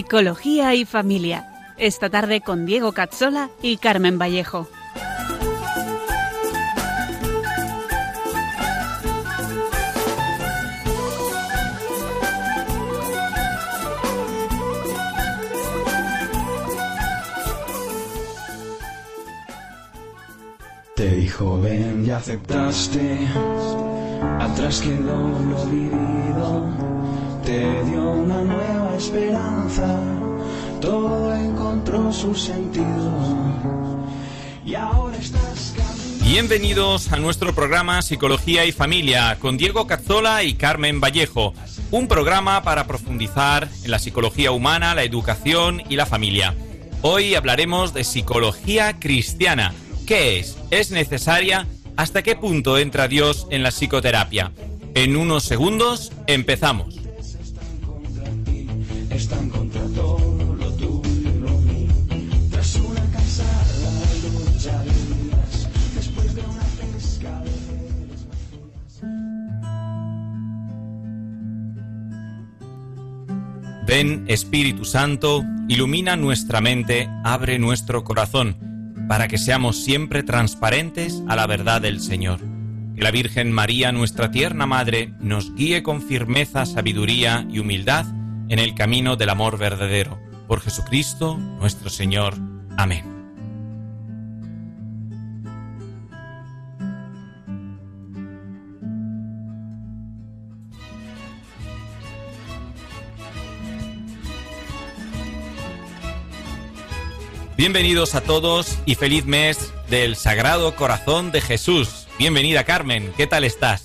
Psicología y Familia. Esta tarde con Diego Cazzola y Carmen Vallejo. Te dijo ven y aceptaste, atrás quedó lo vivido, te dio una nueva esperanza, todo encontró su sentido y ahora estás Bienvenidos a nuestro programa Psicología y Familia con Diego Cazzola y Carmen Vallejo, un programa para profundizar en la psicología humana, la educación y la familia. Hoy hablaremos de psicología cristiana ¿Qué es? ¿Es necesaria? ¿Hasta qué punto entra Dios en la psicoterapia? En unos segundos empezamos. Ven, Espíritu Santo, ilumina nuestra mente, abre nuestro corazón para que seamos siempre transparentes a la verdad del Señor. Que la Virgen María, nuestra tierna Madre, nos guíe con firmeza, sabiduría y humildad en el camino del amor verdadero. Por Jesucristo nuestro Señor. Amén. Bienvenidos a todos y feliz mes del Sagrado Corazón de Jesús. Bienvenida Carmen, ¿qué tal estás?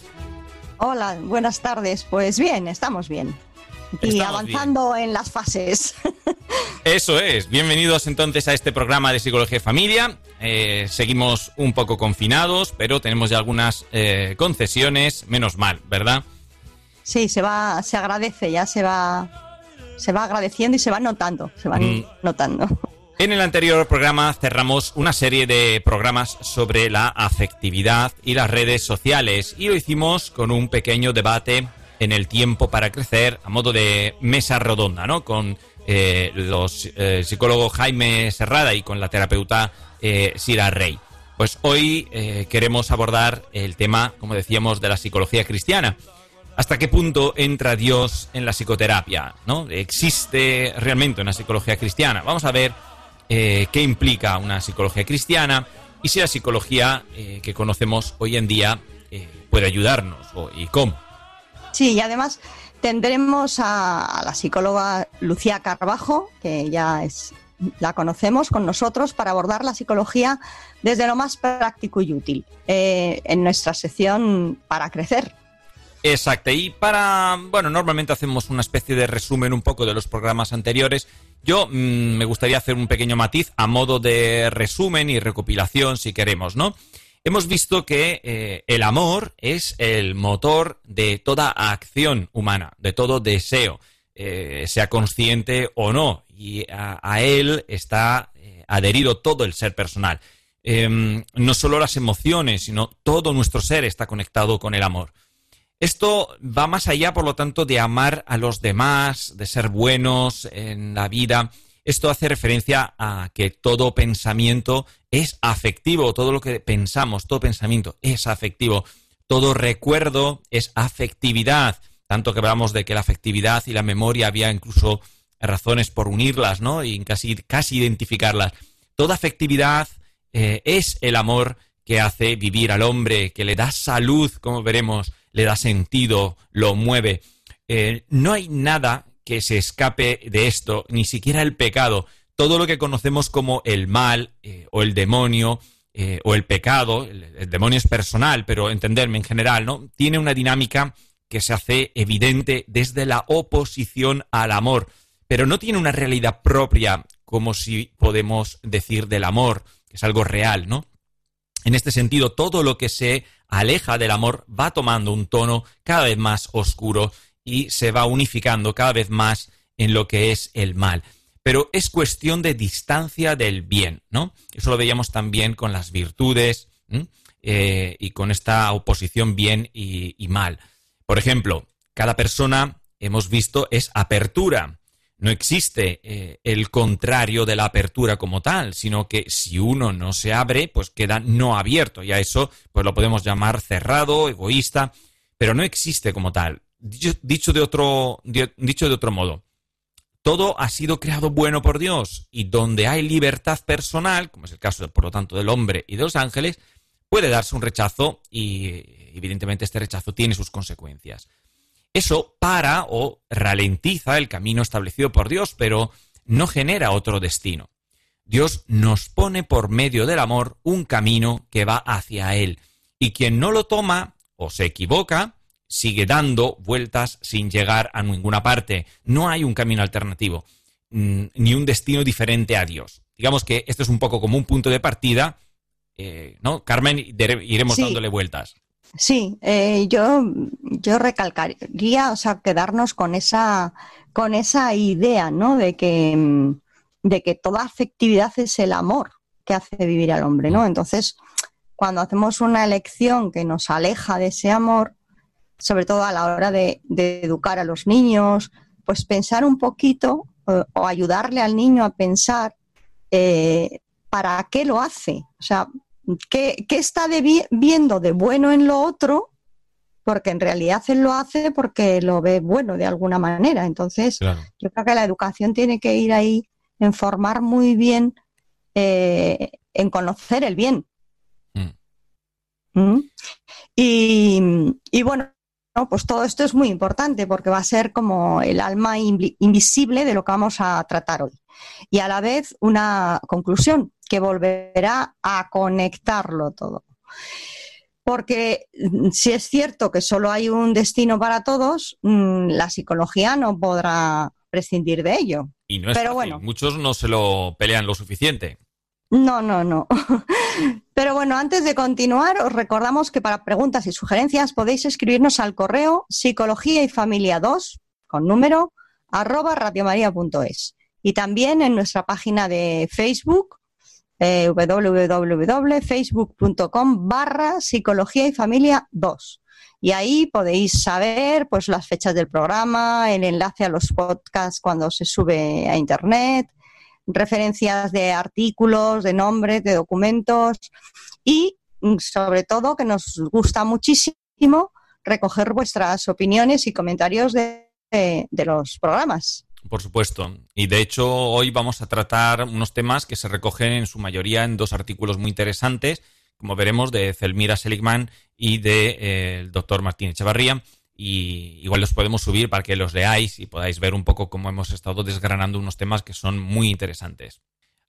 Hola, buenas tardes. Pues bien, estamos bien. Y avanzando en las fases. Eso es. Bienvenidos entonces a este programa de Psicología y Familia. Eh, seguimos un poco confinados, pero tenemos ya algunas eh, concesiones, menos mal, ¿verdad? Sí, se va, se agradece, ya se va, se va agradeciendo y se va notando, se va mm. notando. En el anterior programa cerramos una serie de programas sobre la afectividad y las redes sociales y lo hicimos con un pequeño debate en el tiempo para crecer a modo de mesa redonda, ¿no? Con eh, los eh, psicólogos Jaime Serrada y con la terapeuta eh, Sira Rey. Pues hoy queremos abordar el tema, como decíamos, de la psicología cristiana. ¿Hasta qué punto entra Dios en la psicoterapia? ¿no? ¿Existe realmente una psicología cristiana? Vamos a ver eh, qué implica una psicología cristiana y si la psicología eh, que conocemos hoy en día eh, puede ayudarnos y cómo. Sí, y además tendremos a, la psicóloga Lucía Carbajo, que ya es la conocemos con nosotros para abordar la psicología desde lo más práctico y útil en nuestra sección para crecer. Exacto, y para, bueno, normalmente hacemos una especie de resumen un poco de los programas anteriores yo mm, me gustaría hacer un pequeño matiz a modo de resumen y recopilación, si queremos, ¿no? Hemos visto que eh, el amor es el motor de toda acción humana, de todo deseo, eh, sea consciente o no, y a, él está eh, adherido todo el ser personal. Em, no solo las emociones, sino todo nuestro ser está conectado con el amor. Esto va más allá, por lo tanto, de amar a los demás, de ser buenos en la vida. Esto hace referencia a que todo pensamiento es afectivo, todo lo que pensamos, todo pensamiento es afectivo, todo recuerdo es afectividad, tanto que hablamos de que la afectividad y la memoria había incluso razones por unirlas, ¿no? Y casi, casi identificarlas. Toda afectividad eh, es el amor que hace vivir al hombre, que le da salud, como veremos, le da sentido, lo mueve. Eh, no hay nada que se escape de esto, ni siquiera el pecado. Todo lo que conocemos como el mal eh, o el demonio eh, o el pecado, el, demonio es personal, pero entenderme en general, ¿no? Tiene una dinámica que se hace evidente desde la oposición al amor, pero no tiene una realidad propia como si podemos decir del amor, que es algo real, ¿no? En este sentido, todo lo que se aleja del amor va tomando un tono cada vez más oscuro y se va unificando cada vez más en lo que es el mal. Pero es cuestión de distancia del bien, ¿no? Eso lo veíamos también con las virtudes eh, y con esta oposición bien y, mal. Por ejemplo, cada persona, hemos visto, es apertura. No existe eh, el contrario de la apertura como tal, sino que si uno no se abre, pues queda no abierto. Y a eso, pues lo podemos llamar cerrado, egoísta, pero no existe como tal. Dicho, de, otro, dicho de otro modo, todo ha sido creado bueno por Dios y donde hay libertad personal, como es el caso, por lo tanto, del hombre y de los ángeles, puede darse un rechazo y evidentemente este rechazo tiene sus consecuencias. Eso para o ralentiza el camino establecido por Dios, pero no genera otro destino. Dios nos pone por medio del amor un camino que va hacia Él, y quien no lo toma o se equivoca, sigue dando vueltas sin llegar a ninguna parte. No hay un camino alternativo, mm, ni un destino diferente a Dios. Digamos que esto es un poco como un punto de partida eh, ¿no? Carmen, iremos dándole vueltas. Sí, eh, yo, yo recalcaría, o sea, quedarnos con esa, con esa idea, ¿no? De que, de que toda afectividad es el amor que hace vivir al hombre, ¿no? Entonces, cuando hacemos una elección que nos aleja de ese amor, sobre todo a la hora de, educar a los niños, pues pensar un poquito o, ayudarle al niño a pensar eh, para qué lo hace. O sea, ¿Qué, está viendo de bueno en lo otro? Porque en realidad él lo hace porque lo ve bueno de alguna manera. Entonces, yo creo que la educación tiene que ir ahí en formar muy bien, eh, en conocer el bien. Mm. ¿Mm? Y, bueno, pues todo esto es muy importante porque va a ser como el alma invisible de lo que vamos a tratar hoy. Y a la vez una conclusión que volverá a conectarlo todo. Porque mm, si es cierto que solo hay un destino para todos, mm, la psicología no podrá prescindir de ello. Y no es Pero bueno, muchos no se lo pelean lo suficiente. No, no, no. Pero bueno, antes de continuar, os recordamos que para preguntas y sugerencias podéis escribirnos al correo psicología y familia 2 con número arroba radiomaria.es y también en nuestra página de Facebook eh, www.facebook.com barra psicología y familia 2. Y ahí podéis saber pues, las fechas del programa, el enlace a los podcasts cuando se sube a Internet, referencias de artículos, de nombres, de documentos y mm, sobre todo que nos gusta muchísimo recoger vuestras opiniones y comentarios de los programas. Por supuesto. Y de hecho, hoy vamos a tratar unos temas que se recogen en su mayoría en dos artículos muy interesantes, como veremos, de Zelmira Seligman y del de, eh, doctor Martín Echevarría. Y igual los podemos subir para que los leáis y podáis ver un poco cómo hemos estado desgranando unos temas que son muy interesantes.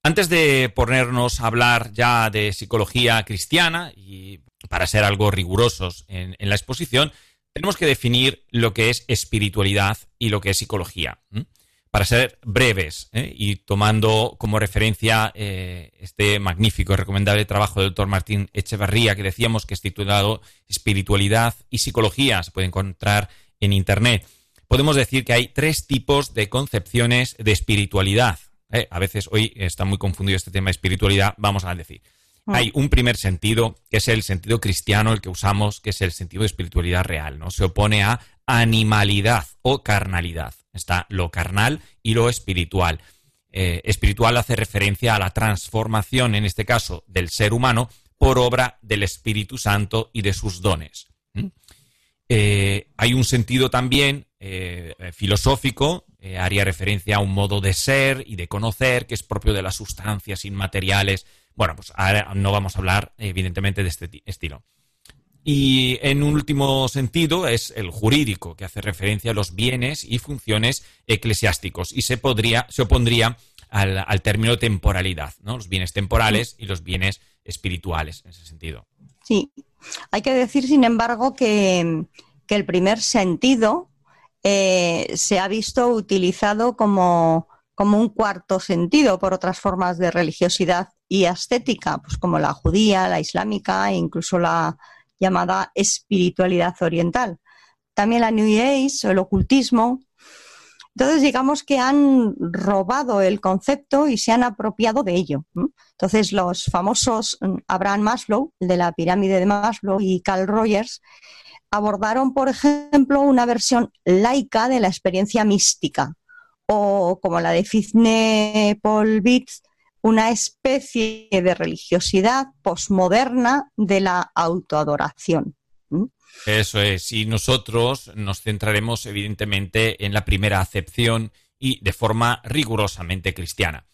Antes de ponernos a hablar ya de psicología cristiana y para ser algo rigurosos en, la exposición, tenemos que definir lo que es espiritualidad y lo que es psicología para ser breves ¿eh? y tomando como referencia eh, este magnífico y recomendable trabajo del doctor Martín Echevarría, que decíamos que es titulado Espiritualidad y Psicología, se puede encontrar en Internet. Podemos decir que hay tres tipos de concepciones de espiritualidad. ¿eh? A veces hoy está muy confundido este tema de espiritualidad, vamos a decir. Ah. Hay un primer sentido, que es el sentido cristiano, el que usamos, que es el sentido de espiritualidad real, ¿no? Se opone a animalidad o carnalidad. Está lo carnal y lo espiritual. Eh, espiritual hace referencia a la transformación, en este caso, del ser humano por obra del Espíritu Santo y de sus dones. ¿Mm? Eh, hay un sentido también eh, filosófico, haría referencia a un modo de ser y de conocer que es propio de las sustancias inmateriales. Bueno, pues ahora no vamos a hablar, evidentemente, de este estilo. Y en un último sentido es el jurídico, que hace referencia a los bienes y funciones eclesiásticos y se, podría, se opondría al, término temporalidad, ¿no? los bienes temporales y los bienes espirituales en ese sentido. Sí, hay que decir, sin embargo, que, el primer sentido eh, se ha visto utilizado como, como un cuarto sentido por otras formas de religiosidad y estética, pues como la judía, la islámica e incluso la, llamada espiritualidad oriental. También la New Age el ocultismo. Entonces, digamos que han robado el concepto y se han apropiado de ello. Entonces, los famosos mm, Abraham Maslow, el de la pirámide de Maslow, y Carl Rogers, abordaron, por ejemplo, una versión laica de la experiencia mística o como la de Fizne Paul Bitz, una especie de religiosidad posmoderna de la autoadoración. Eso es, y nosotros nos centraremos evidentemente en la primera acepción y de forma rigurosamente cristiana.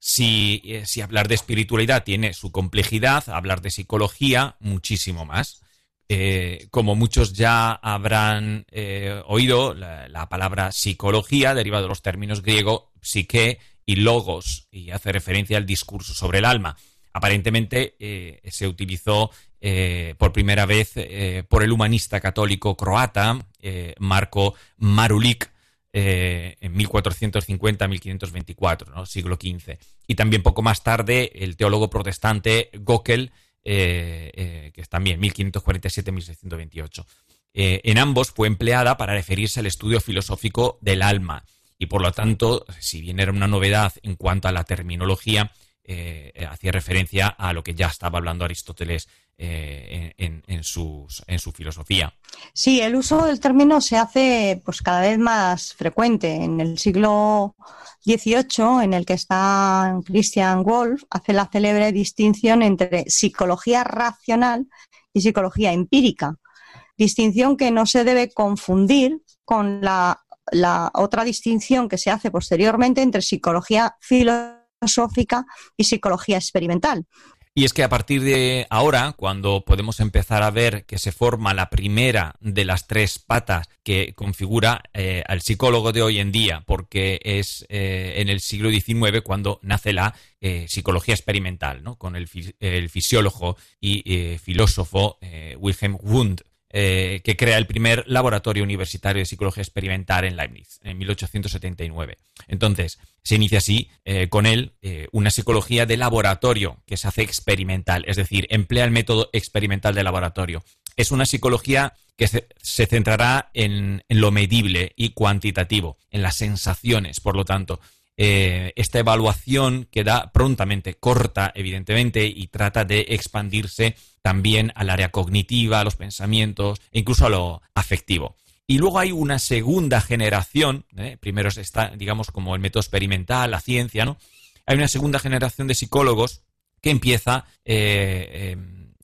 Si, eh, hablar de espiritualidad tiene su complejidad, hablar de psicología muchísimo más. Eh, como muchos ya habrán eh, oído, la, palabra psicología deriva de los términos griego psique y logos y hace referencia al discurso sobre el alma. Aparentemente se utilizó por primera vez por el humanista católico croata Marco Marulik eh, en 1450-1524, ¿no? siglo XV. Y también poco más tarde el teólogo protestante Gockel, eh, eh, que es también 1547-1628. en ambos fue empleada para referirse al estudio filosófico del alma y por lo tanto, si bien era una novedad en cuanto a la terminología, hacía referencia a lo que ya estaba hablando Aristóteles eh, en, su filosofía. Sí, el uso del término se hace pues cada vez más frecuente. En el siglo XVIII, en el que está Christian Wolff, hace la célebre distinción entre psicología racional y psicología empírica. Distinción que no se debe confundir con la otra distinción que se hace posteriormente entre psicología filosófica y psicología experimental. Y es que a partir de ahora, cuando podemos empezar a ver que se forma la primera de las tres patas que configura eh, al psicólogo de hoy en día, porque es eh, en el siglo XIX cuando nace la eh, psicología experimental, ¿no? con el fisiólogo y filósofo Wilhelm Wundt. Eh, que crea el primer laboratorio universitario de psicología experimental en Leibniz, en 1879. Entonces, se inicia así eh, con él eh, una psicología de laboratorio que se hace experimental, es decir, emplea el método experimental de laboratorio. Es una psicología que se, centrará en, lo medible y cuantitativo, en las sensaciones, por lo tanto. Esta evaluación queda prontamente corta, evidentemente, y trata de expandirse también al área cognitiva, a los pensamientos e incluso a lo afectivo. Y luego hay una segunda generación, ¿eh? primero está, digamos, como el método experimental, la ciencia, ¿no? Hay una segunda generación de psicólogos que empieza eh,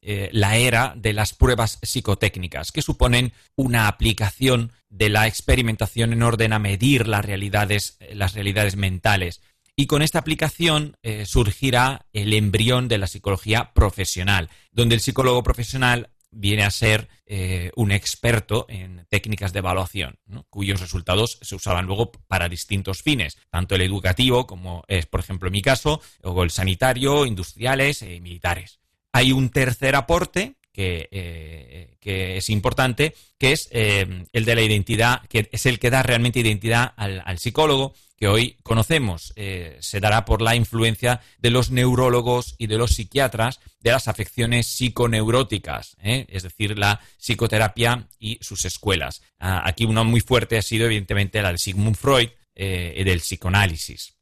eh, la era de las pruebas psicotécnicas, que suponen una aplicación de la experimentación en orden a medir las realidades, las realidades mentales y con esta aplicación eh, surgirá el embrión de la psicología profesional, donde el psicólogo profesional viene a ser eh, un experto en técnicas de evaluación, cuyos resultados se usaban luego para distintos fines, tanto el educativo, como es, por ejemplo, mi caso, o el sanitario, industriales y militares. Hay un tercer aporte que, eh, es importante, que es el de la identidad, que es el que da realmente identidad al psicólogo, que hoy conocemos eh, se dará por la influencia de los neurólogos y de los psiquiatras de las afecciones psiconeuróticas, ¿eh? es decir, la psicoterapia y sus escuelas. Ah, aquí una muy fuerte ha sido evidentemente la de Sigmund Freud eh, del psicoanálisis.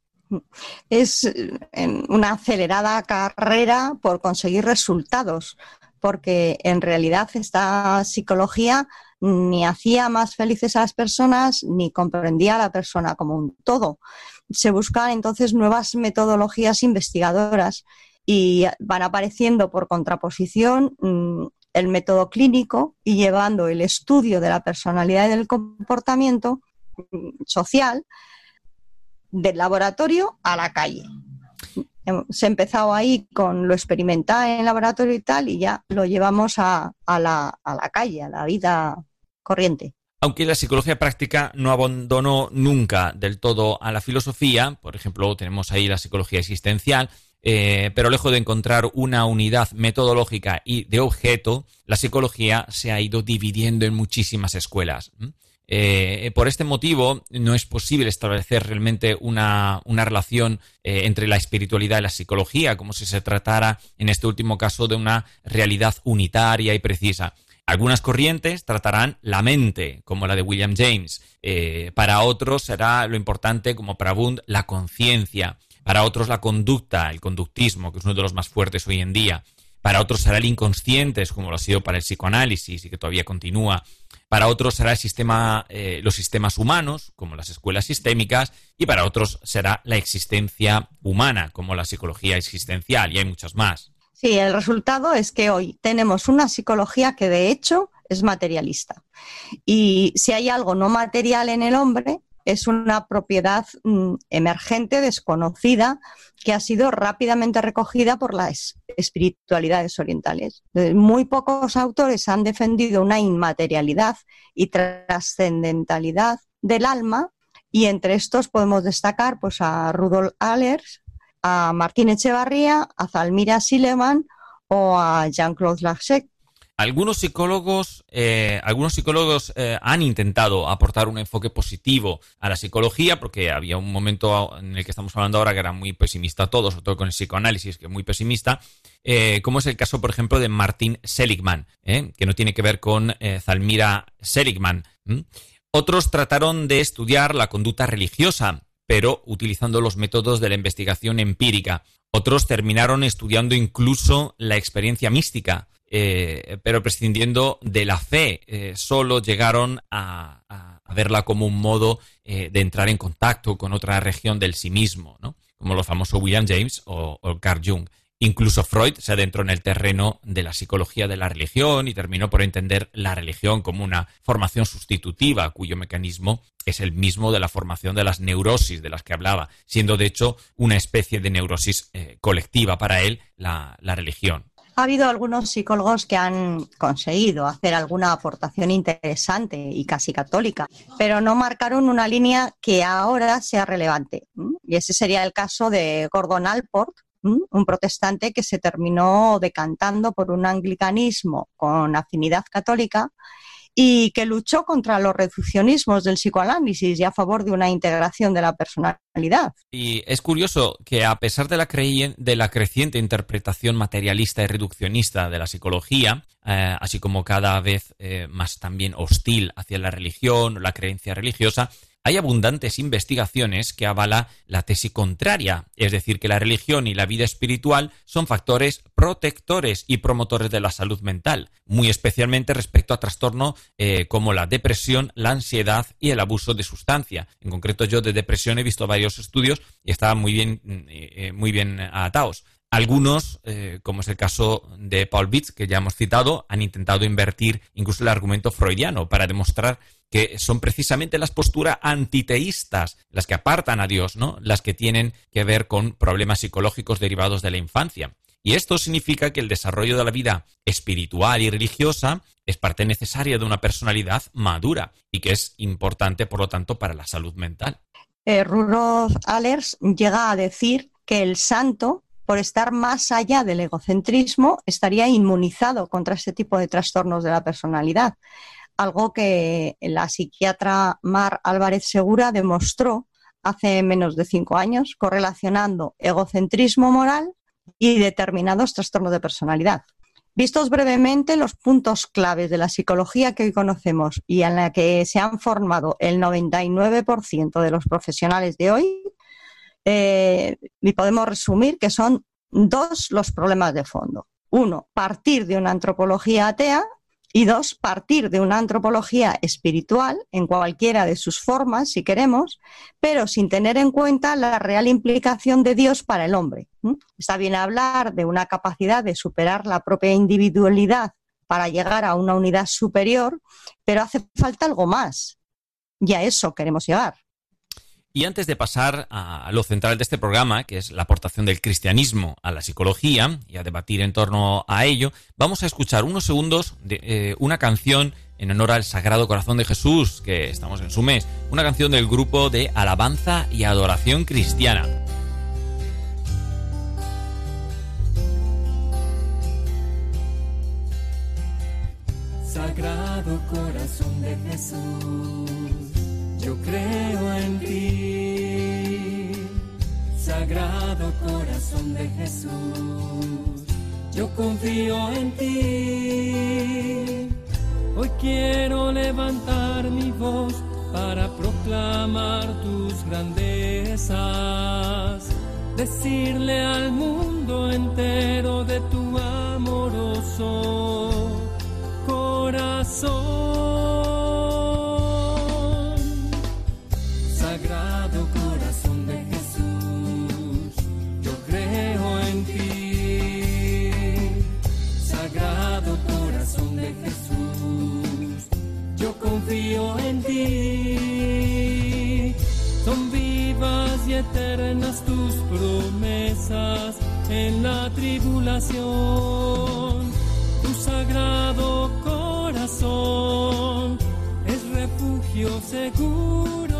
Es una acelerada carrera por conseguir resultados, porque en realidad esta psicología ni hacía más felices a las personas ni comprendía a la persona como un todo. Se buscan entonces nuevas metodologías investigadoras y van apareciendo por contraposición mm, el método clínico y llevando el estudio de la personalidad y del comportamiento mm, social del laboratorio a la calle. Se ha empezado ahí con lo experimental en el laboratorio y tal, y ya lo llevamos a, la, a la calle, a la vida corriente. Aunque la psicología práctica no abandonó nunca del todo a la filosofía, por ejemplo, tenemos ahí la psicología existencial, eh, pero lejos de encontrar una unidad metodológica y de objeto, la psicología se ha ido dividiendo en muchísimas escuelas. Eh, por este motivo, no es posible establecer realmente una, relación eh, entre la espiritualidad y la psicología, como si se tratara, en este último caso, de una realidad unitaria y precisa. Algunas corrientes tratarán la mente, como la de William James. Eh, para otros será lo importante, como para Bund, la conciencia. Para otros la conducta, el conductismo, que es uno de los más fuertes hoy en día. Para otros será el inconsciente, como lo ha sido para el psicoanálisis y que todavía continúa. Para otros será el sistema, eh, los sistemas humanos, como las escuelas sistémicas, y para otros será la existencia humana, como la psicología existencial, y hay muchas más. Sí, el resultado es que hoy tenemos una psicología que de hecho es materialista. Y si hay algo no material en el hombre, es una propiedad mm, emergente, desconocida, que ha sido rápidamente recogida por las espiritualidades orientales. Muy pocos autores han defendido una inmaterialidad y trascendentalidad del alma y entre estos podemos destacar pues, a Rudolf Allers, a Martín Echevarría, a Zalmira Sileman o a Jean-Claude Lachec. Algunos psicólogos, eh, algunos psicólogos eh, han intentado aportar un enfoque positivo a la psicología, porque había un momento en el que estamos hablando ahora que era muy pesimista todo, sobre todo con el psicoanálisis, que es muy pesimista, eh, como es el caso, por ejemplo, de Martin Seligman, que no tiene que ver con Zalmira Seligman. Otros trataron de estudiar la conducta religiosa, pero utilizando los métodos de la investigación empírica. Otros terminaron estudiando incluso la experiencia mística, eh, pero prescindiendo de la fe. Eh, solo llegaron a, verla como un modo eh, de entrar en contacto con otra región del sí mismo, ¿no? como lo famoso William James o Carl Jung. Incluso Freud se adentró en el terreno de la psicología de la religión y terminó por entender la religión como una formación sustitutiva cuyo mecanismo es el mismo de la formación de las neurosis de las que hablaba, siendo de hecho una especie de neurosis colectiva para él la religión ha habido algunos psicólogos que han conseguido hacer alguna aportación interesante y casi católica, pero no marcaron una línea que ahora sea relevante. Y ese sería el caso de Gordon Alport, un protestante que se terminó decantando por un anglicanismo con afinidad católica y que luchó contra los reduccionismos del psicoanálisis y a favor de una integración de la personalidad. Y es curioso que a pesar de la, de la creciente interpretación materialista y reduccionista de la psicología, eh, así como cada vez eh, más también hostil hacia la religión o la creencia religiosa, hay abundantes investigaciones que avala la tesis contraria, es decir, que la religión y la vida espiritual son factores protectores y promotores de la salud mental, muy especialmente respecto a trastornos eh, como la depresión, la ansiedad y el abuso de sustancia. En concreto, yo de depresión he visto varios estudios y estaban muy bien, eh, eh, muy bien atados. Algunos, como es el caso de Paul Bitz, que ya hemos citado, han intentado invertir incluso el argumento freudiano para demostrar que son precisamente las posturas antiteístas, las que apartan a Dios, ¿no? Las que tienen que ver con problemas psicológicos derivados de la infancia. Y esto significa que el desarrollo de la vida espiritual y religiosa es parte necesaria de una personalidad madura y que es importante, por lo tanto, para la salud mental. Eh, Rudolf Allers llega a decir que el santo, por estar más allá del egocentrismo, estaría inmunizado contra este tipo de trastornos de la personalidad algo que la psiquiatra Mar Álvarez Segura demostró hace menos de cinco años, correlacionando egocentrismo moral y determinados trastornos de personalidad. Vistos brevemente los puntos claves de la psicología que hoy conocemos y en la que se han formado el 99% de los profesionales de hoy, eh, y podemos resumir que son dos los problemas de fondo. Uno, partir de una antropología atea y dos, partir de una antropología espiritual en cualquiera de sus formas, si queremos, pero sin tener en cuenta la real implicación de Dios para el hombre. Está bien hablar de una capacidad de superar la propia individualidad para llegar a una unidad superior, pero hace falta algo más. Y a eso queremos llegar. Y antes de pasar a lo central de este programa, que es la aportación del cristianismo a la psicología y a debatir en torno a ello, vamos a escuchar unos segundos de eh, una canción en honor al Sagrado Corazón de Jesús, que estamos en su mes, una canción del grupo de alabanza y adoración cristiana. Sagrado Corazón de Jesús yo creo en Sagrado Corazón de Jesús. Yo confío en ti. Hoy quiero levantar mi voz para proclamar tus grandezas. decirle al mundo entero de tu amoroso corazón. Eternas tus promesas en la tribulación. Tu sagrado corazón es refugio seguro.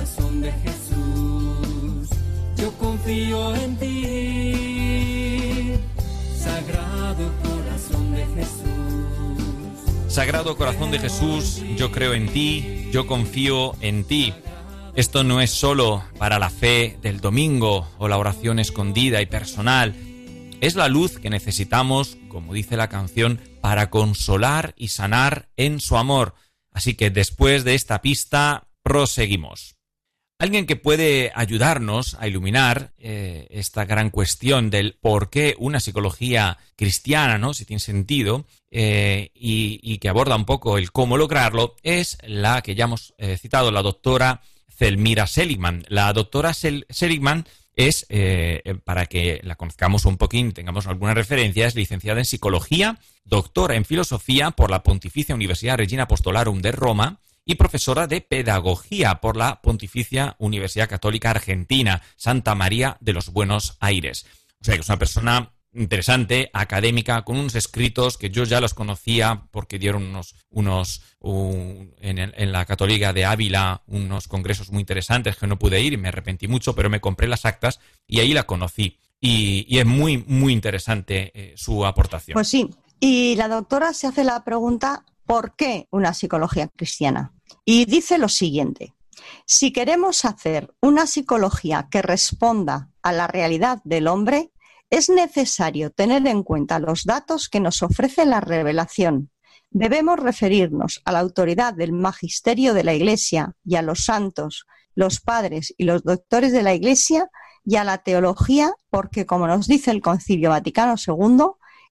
Corazón de Jesús, yo confío en ti. Sagrado Corazón de Jesús. Sagrado Corazón de Jesús, yo creo en ti, yo confío en ti. Esto no es solo para la fe del domingo o la oración escondida y personal. Es la luz que necesitamos, como dice la canción, para consolar y sanar en su amor. Así que después de esta pista, proseguimos. Alguien que puede ayudarnos a iluminar eh, esta gran cuestión del por qué una psicología cristiana, ¿no? Si tiene sentido, eh, y, que aborda un poco el cómo lograrlo, es la que ya hemos eh, citado, la doctora Zelmira Seligman. La doctora Sel- Seligman es, para que la conozcamos un poquín, tengamos alguna referencia, es licenciada en psicología, doctora en filosofía por la Pontificia Universidad Regina Apostolarum de Roma y profesora de pedagogía por la Pontificia Universidad Católica Argentina, Santa María de los Buenos Aires. O sea que es una persona interesante, académica, con unos escritos que yo ya los conocía porque dieron unos, unos un- en, la Católica de Ávila unos congresos muy interesantes que no pude ir y me arrepentí mucho, pero me compré las actas y ahí la conocí. Y, y es muy, muy interesante eh, su aportación. Pues sí. Y la doctora se hace la pregunta, ¿por qué una psicología cristiana? Y dice lo siguiente. Si queremos hacer una psicología que responda a la realidad del hombre, es necesario tener en cuenta los datos que nos ofrece la revelación. Debemos referirnos a la autoridad del magisterio de la Iglesia y a los santos, los padres y los doctores de la Iglesia y a la teología, porque como nos dice el Concilio Vaticano II,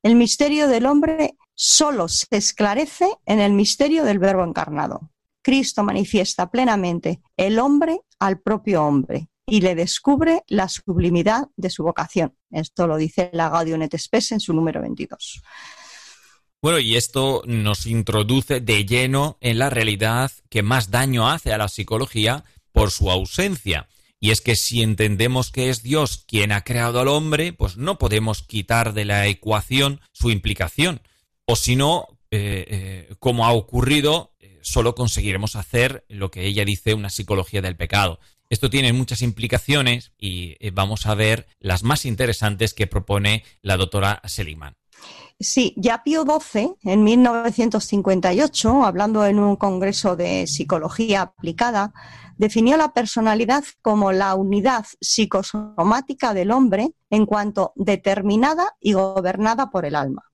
el misterio del hombre solo se esclarece en el misterio del Verbo encarnado. Cristo manifiesta plenamente el hombre al propio hombre y le descubre la sublimidad de su vocación. Esto lo dice la Gaudium et en su número 22. Bueno, y esto nos introduce de lleno en la realidad que más daño hace a la psicología por su ausencia. Y es que si entendemos que es Dios quien ha creado al hombre, pues no podemos quitar de la ecuación su implicación. O si no, eh, eh, como ha ocurrido, eh, solo conseguiremos hacer lo que ella dice una psicología del pecado. Esto tiene muchas implicaciones y vamos a ver las más interesantes que propone la doctora Seligman. Sí, ya Pío XII, en 1958, hablando en un congreso de psicología aplicada, definió la personalidad como la unidad psicosomática del hombre en cuanto determinada y gobernada por el alma.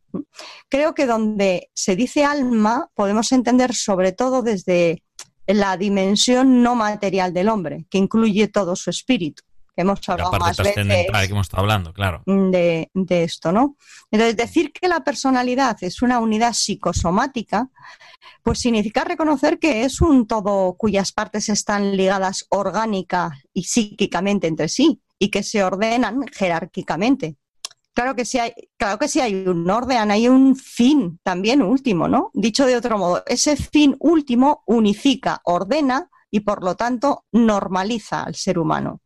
Creo que donde se dice alma podemos entender sobre todo desde la dimensión no material del hombre, que incluye todo su espíritu que hemos hablado la parte más veces que hemos estado hablando, claro. de, de esto, ¿no? Entonces, decir que la personalidad es una unidad psicosomática, pues significa reconocer que es un todo cuyas partes están ligadas orgánica y psíquicamente entre sí y que se ordenan jerárquicamente. Claro que sí hay, claro que sí hay un orden, hay un fin también último, ¿no? Dicho de otro modo, ese fin último unifica, ordena y por lo tanto normaliza al ser humano.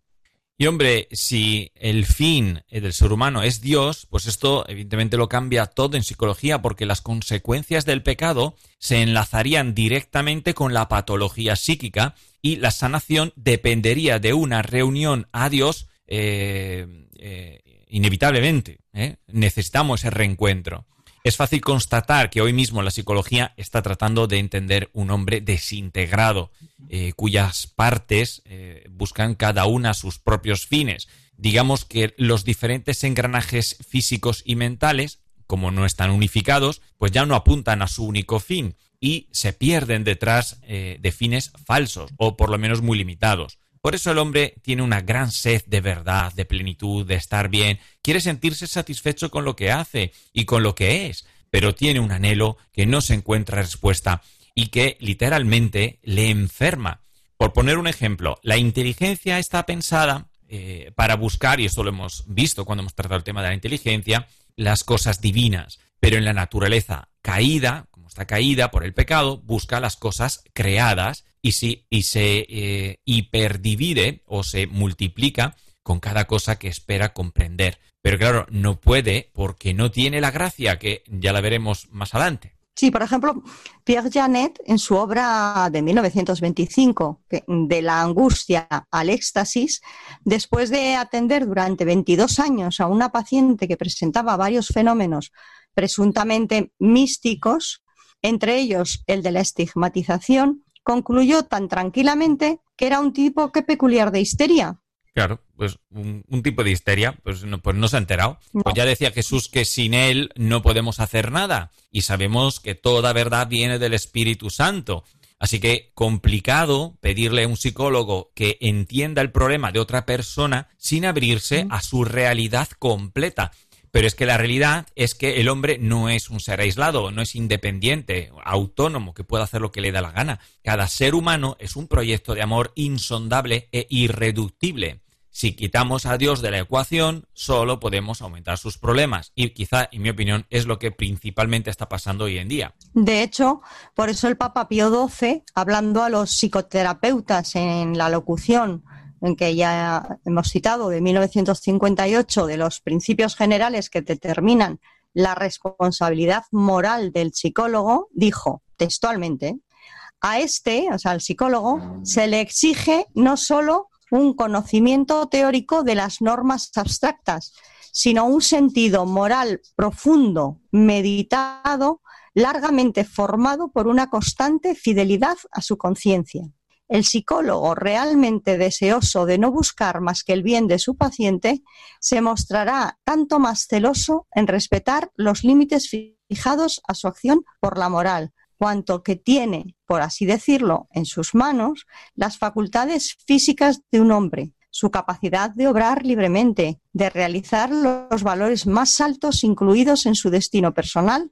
Y hombre, si el fin eh, del ser humano es Dios, pues esto evidentemente lo cambia todo en psicología porque las consecuencias del pecado se enlazarían directamente con la patología psíquica y la sanación dependería de una reunión a Dios eh, eh, inevitablemente. Necesitamos ese reencuentro. Es fácil constatar que hoy mismo la psicología está tratando de entender un hombre desintegrado, eh, cuyas partes eh, buscan cada una sus propios fines. Digamos que los diferentes engranajes físicos y mentales, como no están unificados, pues ya no apuntan a su único fin y se pierden detrás eh, de fines falsos o por lo menos muy limitados. Por eso el hombre tiene una gran sed de verdad, de plenitud, de estar bien, quiere sentirse satisfecho con lo que hace y con lo que es, pero tiene un anhelo que no se encuentra respuesta y que literalmente le enferma. Por poner un ejemplo, la inteligencia está pensada eh, para buscar, y esto lo hemos visto cuando hemos tratado el tema de la inteligencia, las cosas divinas, pero en la naturaleza caída, como está caída por el pecado, busca las cosas creadas y, si, y se eh, hiperdivide o se multiplica con cada cosa que espera comprender. Pero claro, no puede porque no tiene la gracia, que ya la veremos más adelante. Sí, por ejemplo, Pierre Janet, en su obra de 1925, De la angustia al éxtasis, después de atender durante 22 años a una paciente que presentaba varios fenómenos presuntamente místicos, entre ellos el de la estigmatización, concluyó tan tranquilamente que era un tipo que peculiar de histeria. Claro, pues un, tipo de histeria, pues no, pues no se ha enterado. Pues ya decía Jesús que sin él no podemos hacer nada. Y sabemos que toda verdad viene del Espíritu Santo. Así que complicado pedirle a un psicólogo que entienda el problema de otra persona sin abrirse a su realidad completa. Pero es que la realidad es que el hombre no es un ser aislado, no es independiente, autónomo, que pueda hacer lo que le da la gana. Cada ser humano es un proyecto de amor insondable e irreductible. Si quitamos a Dios de la ecuación, solo podemos aumentar sus problemas. Y quizá, en mi opinión, es lo que principalmente está pasando hoy en día. De hecho, por eso el Papa Pío XII, hablando a los psicoterapeutas en la locución en que ya hemos citado, de 1958, de los principios generales que determinan la responsabilidad moral del psicólogo, dijo textualmente, a este, o sea, al psicólogo, se le exige no solo un conocimiento teórico de las normas abstractas, sino un sentido moral profundo, meditado, largamente formado por una constante fidelidad a su conciencia. El psicólogo realmente deseoso de no buscar más que el bien de su paciente se mostrará tanto más celoso en respetar los límites fijados a su acción por la moral, cuanto que tiene, por así decirlo, en sus manos las facultades físicas de un hombre, su capacidad de obrar libremente, de realizar los valores más altos incluidos en su destino personal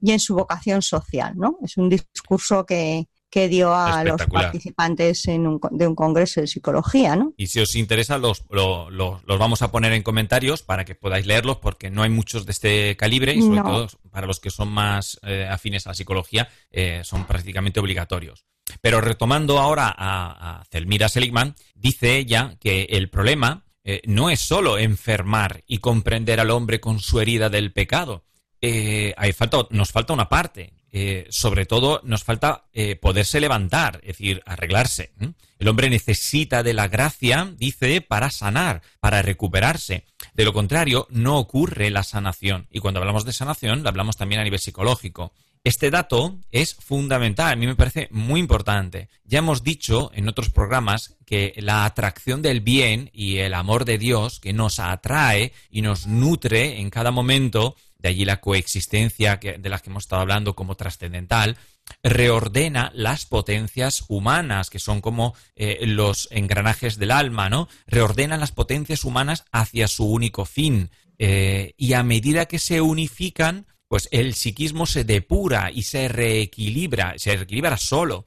y en su vocación social. ¿no? Es un discurso que, que dio a los participantes en un, de un congreso de psicología, ¿no? Y si os interesa, los, los, vamos a poner en comentarios para que podáis leerlos, porque no hay muchos de este calibre y sobre todo para los que son más eh, afines a la psicología, eh, son prácticamente obligatorios. Pero retomando ahora a, a Zelmira Seligman, dice ella que el problema eh, no es solo enfermar y comprender al hombre con su herida del pecado. hay falta, nos falta una parte, eh, sobre todo nos falta eh, poderse levantar, es decir, arreglarse. El hombre necesita de la gracia, dice, para sanar, para recuperarse. De lo contrario, no ocurre la sanación. Y cuando hablamos de sanación, lo hablamos también a nivel psicológico. Este dato es fundamental, a mí me parece muy importante. Ya hemos dicho en otros programas que la atracción del bien y el amor de Dios que nos atrae y nos nutre en cada momento de allí la coexistencia de la que hemos estado hablando como trascendental, reordena las potencias humanas, que son como eh, los engranajes del alma, ¿no? Reordena las potencias humanas hacia su único fin. Eh, y a medida que se unifican, pues el psiquismo se depura y se reequilibra, se reequilibra solo.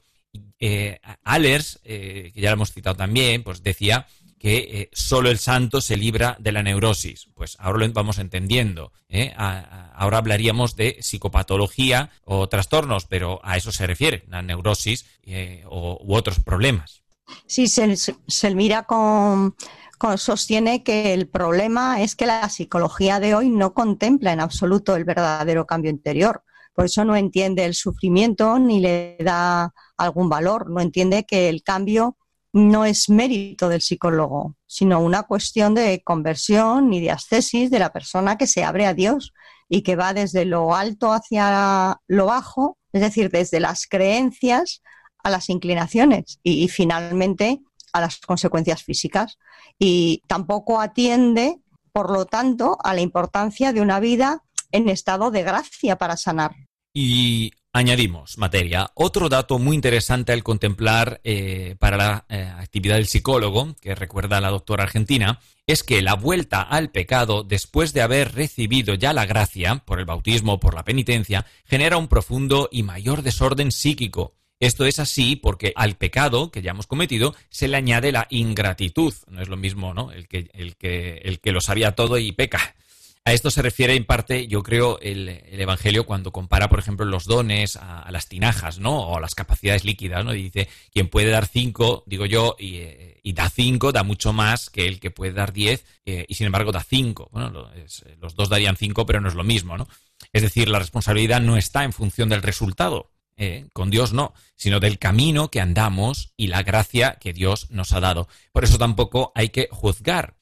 Eh, Allers, que ya lo hemos citado también, pues decía que eh, solo el santo se libra de la neurosis. Pues ahora lo vamos entendiendo. ¿eh? ahora hablaríamos de psicopatología o trastornos, pero a eso se refiere, la neurosis eh, u otros problemas. Sí, se, mira con, sostiene que el problema es que la psicología de hoy no contempla en absoluto el verdadero cambio interior. Por eso no entiende el sufrimiento ni le da algún valor, no entiende que el cambio no es mérito del psicólogo, sino una cuestión de conversión y de ascesis de la persona que se abre a Dios y que va desde lo alto hacia lo bajo, es decir, desde las creencias a las inclinaciones y, finalmente a las consecuencias físicas. Y tampoco atiende, por lo tanto, a la importancia de una vida en estado de gracia para sanar. Y Añadimos materia. Otro dato muy interesante al contemplar eh, para la eh, actividad del psicólogo, que recuerda la doctora argentina, es que la vuelta al pecado después de haber recibido ya la gracia, por el bautismo o por la penitencia, genera un profundo y mayor desorden psíquico. Esto es así porque al pecado que ya hemos cometido se le añade la ingratitud. No es lo mismo, ¿no? El que, el que, el que lo sabía todo y peca. A esto se refiere en parte, yo creo, el, Evangelio cuando compara, por ejemplo, los dones a, las tinajas, ¿no? O a las capacidades líquidas, ¿no? Y dice, quien puede dar cinco, digo yo, y, eh, da cinco, da mucho más que el que puede dar diez, eh, y sin embargo da cinco. Bueno, los dos darían cinco, pero no es lo mismo, ¿no? Es decir, la responsabilidad no está en función del resultado, eh, con Dios no, sino del camino que andamos y la gracia que Dios nos ha dado. Por eso tampoco hay que juzgar,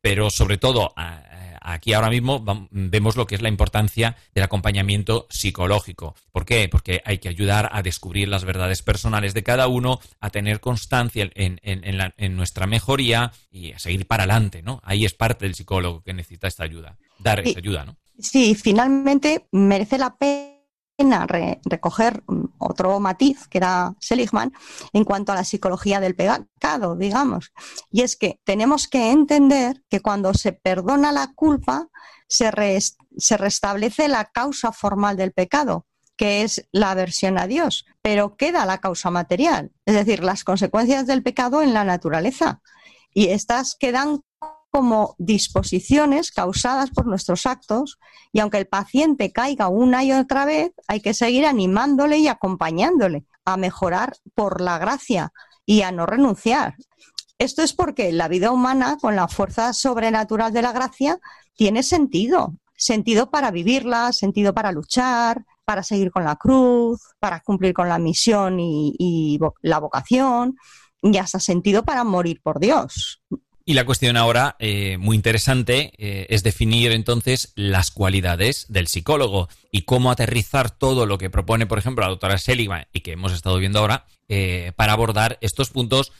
pero sobre todo aquí ahora mismo vemos lo que es la importancia del acompañamiento psicológico. ¿Por qué? Porque hay que ayudar a descubrir las verdades personales de cada uno, a tener constancia en, nuestra mejoría y a seguir para adelante, ¿no? Ahí es parte del psicólogo que necesita esta ayuda, dar esa ayuda, ¿no? Sí, finalmente merece la pena recoger otro matiz que era Seligman en cuanto a la psicología del pecado, digamos. Y es que tenemos que entender que cuando se perdona la culpa, se, se restablece la causa formal del pecado, que es la aversión a Dios, pero queda la causa material, es decir, las consecuencias del pecado en la naturaleza. Y estas quedan como disposiciones causadas por nuestros actos y aunque el paciente caiga una y otra vez, hay que seguir animándole y acompañándole a mejorar por la gracia y a no renunciar. Esto es porque la vida humana, con la fuerza sobrenatural de la gracia, tiene sentido. Sentido para vivirla, sentido para luchar, para seguir con la cruz, para cumplir con la misión y, la vocación, y hasta sentido para morir por Dios. Y la cuestión ahora, eh, muy interesante, eh, es definir entonces las cualidades del psicólogo y cómo aterrizar todo lo que propone, por ejemplo, la doctora Seligman y que hemos estado viendo ahora, eh, para abordar estos puntos.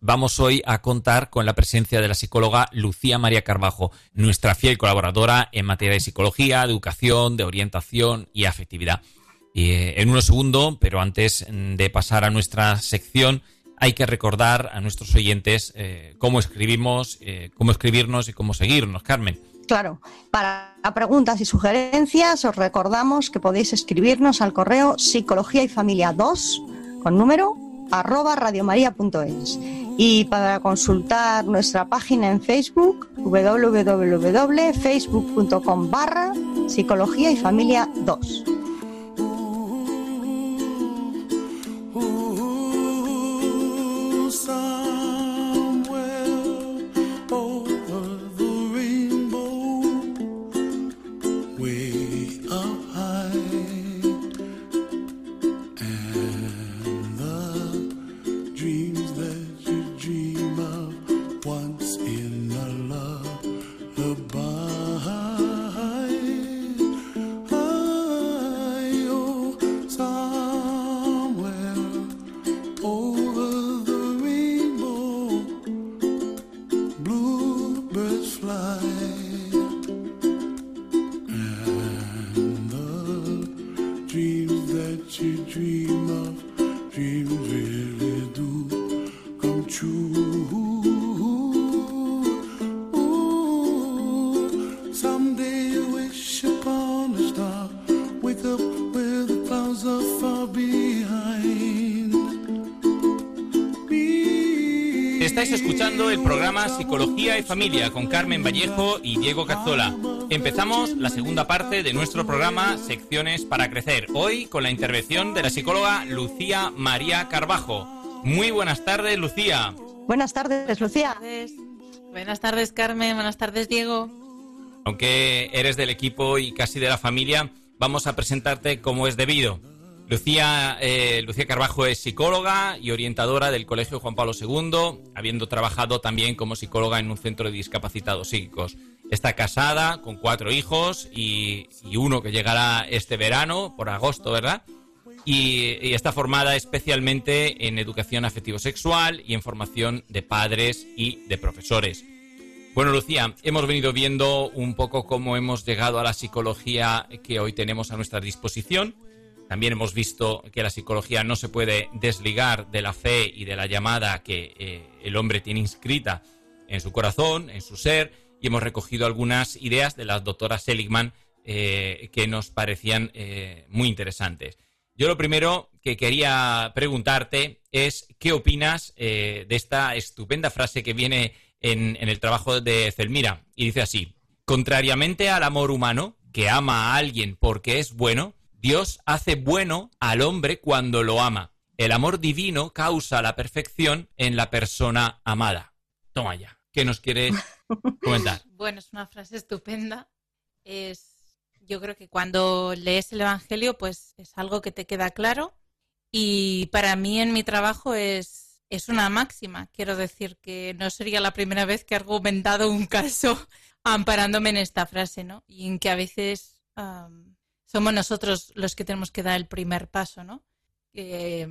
vamos hoy a contar con la presencia de la psicóloga Lucía María Carbajo, nuestra fiel colaboradora en materia de psicología, educación, de orientación y afectividad. en unos segundos, pero antes de pasar a nuestra sección, hay que recordar a nuestros oyentes eh, cómo escribimos, eh, cómo escribirnos y cómo seguirnos, Carmen. Claro, para preguntas y sugerencias os recordamos que podéis escribirnos al correo psicología y familia 2 con número arroba radiomaria.es y para consultar nuestra página en Facebook www.facebook.com barra psicología y familia 2. Psicología y Familia con Carmen Vallejo y Diego Cazzola. Empezamos la segunda parte de nuestro programa Secciones para Crecer. Hoy con la intervención de la psicóloga Lucía María Carbajo. Muy buenas tardes, Lucía. Buenas tardes, Lucía. Buenas tardes, Carmen. Buenas tardes, Diego. Aunque eres del equipo y casi de la familia, vamos a presentarte como es debido. Lucía, eh, Lucía Carbajo es psicóloga y orientadora del Colegio Juan Pablo II, habiendo trabajado también como psicóloga en un centro de discapacitados psíquicos. Está casada con cuatro hijos y, uno que llegará este verano, por agosto, ¿verdad? Y, y está formada especialmente en educación afectivo-sexual y en formación de padres y de profesores. Bueno, Lucía, hemos venido viendo un poco cómo hemos llegado a la psicología que hoy tenemos a nuestra disposición. También hemos visto que la psicología no se puede desligar de la fe y de la llamada que eh, el hombre tiene inscrita en su corazón, en su ser, y hemos recogido algunas ideas de la doctora Seligman eh, que nos parecían eh, muy interesantes. Yo lo primero que quería preguntarte es qué opinas de esta estupenda frase que viene en, en el trabajo de Zelmira, y dice así, contrariamente al amor humano, que ama a alguien porque es bueno, Dios hace bueno al hombre cuando lo ama. El amor divino causa la perfección en la persona amada. Toma ya. ¿Qué nos quiere comentar? Bueno, es una frase estupenda. Es, yo creo que cuando lees el Evangelio, pues es algo que te queda claro. Y para mí en mi trabajo es, es una máxima. Quiero decir que no sería la primera vez que he argumentado un caso amparándome en esta frase, ¿no? Y en que a veces somos nosotros los que tenemos que dar el primer paso, ¿no? Eh,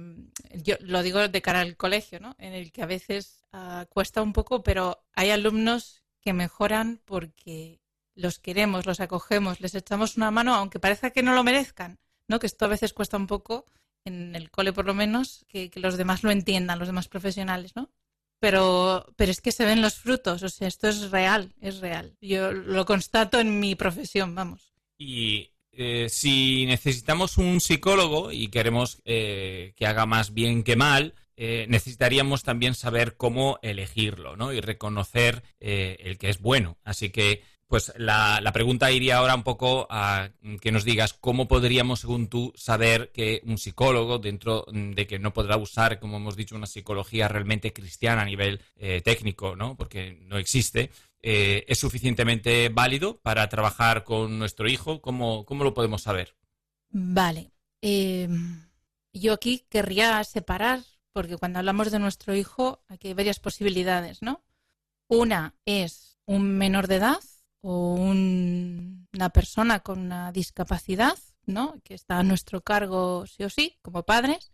yo lo digo de cara al colegio, ¿no? En el que a veces ah, cuesta un poco, pero hay alumnos que mejoran porque los queremos, los acogemos, les echamos una mano, aunque parezca que no lo merezcan, ¿no? Que esto a veces cuesta un poco, en el cole por lo menos, que, los demás lo entiendan, los demás profesionales, ¿no? Pero, pero es que se ven los frutos, o sea, esto es real, es real. Yo lo constato en mi profesión, vamos. Y eh, si necesitamos un psicólogo y queremos eh, que haga más bien que mal, eh, necesitaríamos también saber cómo elegirlo, ¿no? Y reconocer eh, el que es bueno. Así que, pues la, la pregunta iría ahora un poco a que nos digas cómo podríamos, según tú, saber que un psicólogo, dentro de que no podrá usar, como hemos dicho, una psicología realmente cristiana a nivel técnico, ¿no? Porque no existe, eh, es suficientemente válido para trabajar con nuestro hijo. ¿Cómo, cómo lo podemos saber? Vale. Eh, yo aquí querría separar, porque cuando hablamos de nuestro hijo, aquí hay varias posibilidades, ¿no? Una es un menor de edad o un- una persona con una discapacidad, ¿no? Que está a nuestro cargo sí o sí, como padres.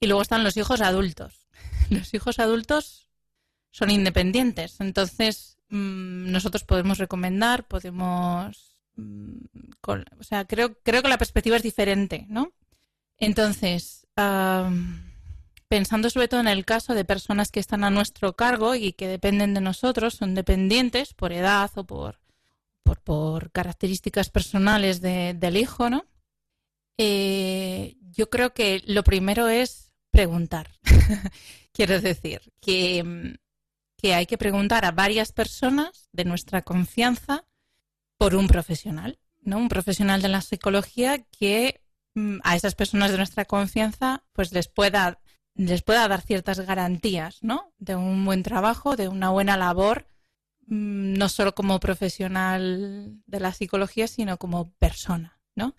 Y luego están los hijos adultos. Los hijos adultos son independientes. Entonces, mm, nosotros podemos recomendar, podemos. mm, o sea, creo, creo que la perspectiva es diferente, ¿no? Entonces, am, pensando sobre todo en el caso de personas que están a nuestro cargo y que dependen de nosotros, son dependientes por edad o por, por, características personales de- del hijo, ¿no? Eh, yo creo que lo primero es preguntar. Quiero decir que, mm, que hay que preguntar a varias personas de nuestra confianza por un profesional, ¿no? Un profesional de la psicología que mm, a esas personas de nuestra confianza pues les pueda les pueda dar ciertas garantías, ¿no? De un buen trabajo, de una buena labor, mm, no solo como profesional de la psicología, sino como persona, ¿no?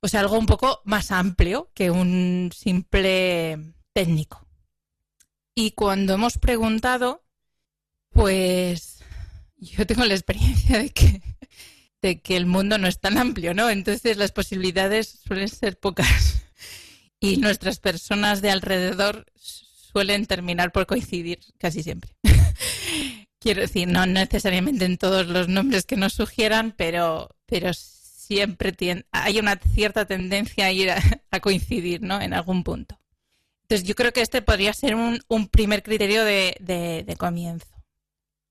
O sea, algo un poco más amplio que un simple técnico. Y cuando hemos preguntado, pues yo tengo la experiencia de que, de que el mundo no es tan amplio, ¿no? Entonces las posibilidades suelen ser pocas. Y nuestras personas de alrededor suelen terminar por coincidir casi siempre. Quiero decir, no necesariamente en todos los nombres que nos sugieran, pero, pero siempre hay una cierta tendencia a ir a, coincidir, ¿no? En algún punto. Entonces yo creo que este podría ser un, un primer criterio de- de comienzo.